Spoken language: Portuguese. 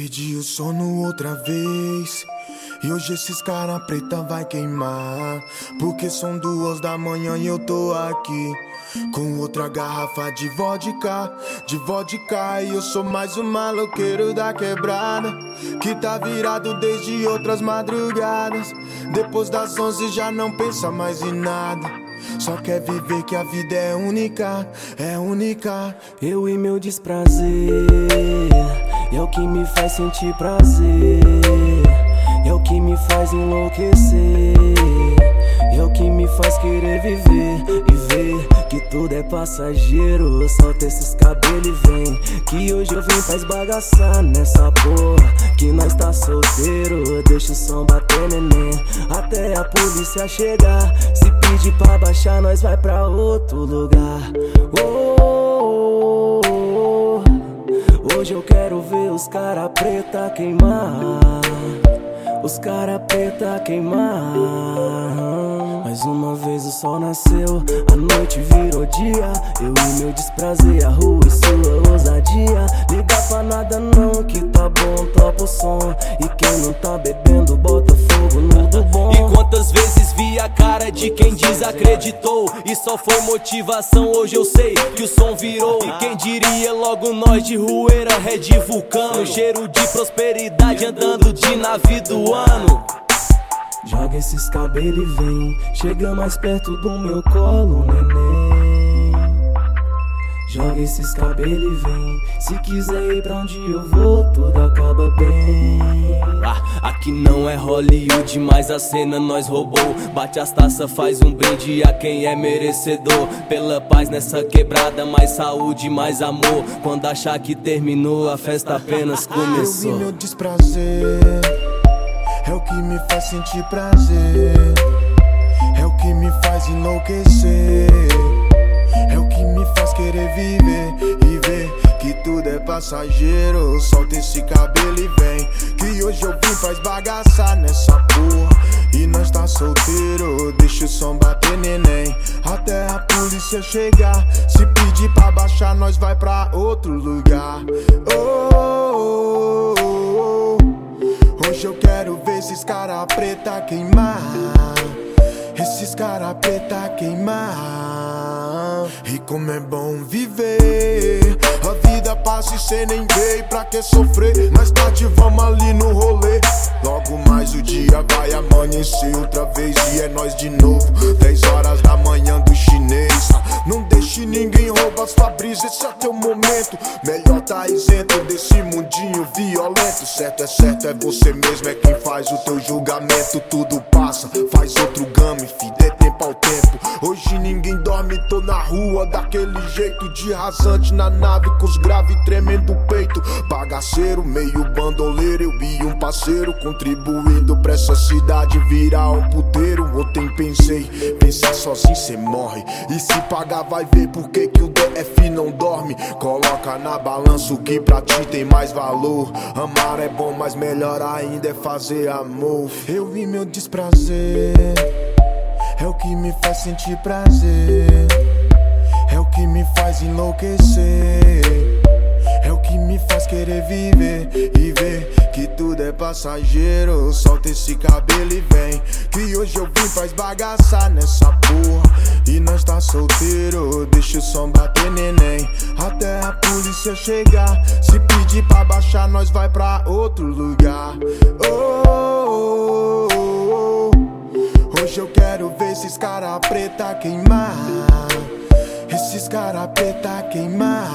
Pedi o sono outra vez. E hoje esses cara preta vai queimar. Porque são duas da manhã e eu tô aqui. Com outra garrafa de vodka, de vodka. E eu sou mais um maloqueiro da quebrada. Que tá virado desde outras madrugadas. Depois das onze já não pensa mais em nada. Só quer viver que a vida é única, é única. Eu e meu desprazer, é o que me faz sentir prazer. É o que me faz enlouquecer. É o que me faz querer viver e ver que tudo é passageiro. Solta esses cabelos e vem. Que hoje eu vim pra esbagaçar nessa porra. Que nós tá solteiro. Deixa o som bater neném. Até a polícia chegar. Se pedir pra baixar, nós vai pra outro lugar. Oh, oh, oh, oh. Hoje eu quero ver os cara preta queimar. Os cara preta queimar. Mais uma vez o sol nasceu, a noite virou dia. Eu e meu desprazer, a rua e sua ousadia. Liga pra nada não, que tá bom, topa o som. E quem não tá bebendo, bota fogo no do bom. E quantas vezes quem desacreditou? E só foi motivação, hoje eu sei que o som virou. E quem diria logo nós de rueira, Red Vulcano. Cheiro de prosperidade andando de navio do ano. Joga esses cabelos e vem. Chega mais perto do meu colo, neném. Joga esses cabelos e vem. Se quiser ir pra onde eu vou, tudo acaba bem. Ah, aqui não é Hollywood, mas a cena nós roubou. Bate as taças, faz um brinde a quem é merecedor. Pela paz nessa quebrada, mais saúde, mais amor. Quando achar que terminou, a festa apenas Eu vi começou. meu desprazer. É o que me faz sentir prazer. É o que me faz enlouquecer. É o que me faz querer viver e ver que tudo é passageiro. Solta esse cabelo e vem. Que hoje eu vim pra esbagaçar nessa porra. E nós tá solteiro, deixa o som bater neném. Até a polícia chegar. Se pedir pra baixar, nós vai pra outro lugar. Oh, oh, oh. Hoje eu quero ver esses cara preta queimar. Esses cara preta queimar. E como é bom viver. A vida passa e cê nem vê. E Pra que sofrer? Mais tarde vamos ali no rolê. Logo mais o dia vai amanhecer outra vez. E é nós de novo. 10 horas da manhã do chinês. Deixe ninguém roubar sua brisa. Esse é teu momento. Melhor tá isento desse mundinho violento. Certo é certo, é você mesmo. É quem faz o teu julgamento. Tudo passa, faz outro game, fi. Dê tempo ao tempo. Hoje ninguém dorme, tô na rua. Daquele jeito de rasante na nave. Com os graves tremendo o peito. Bagaceiro, meio bandoleiro. Eu um parceiro contribuindo pra essa cidade virar um puteiro. Ontem pensei, pensar sozinho cê morre. E se pagar, vai ver por que, que o DF não dorme. Coloca na balança o que pra ti tem mais valor. Amar é bom, mas melhor ainda é fazer amor. Eu vi meu desprazer. É o que me faz sentir prazer. É o que me faz enlouquecer. Passageiro. Solta esse cabelo e vem. Que hoje eu vim pra esbagaçar nessa porra. E nós tá solteiro, deixa o som bater neném. Até a polícia chegar. Se pedir pra baixar, nós vai pra outro lugar. Oh, oh, oh. Hoje eu quero ver esses cara preta queimar. Esses cara preta queimar.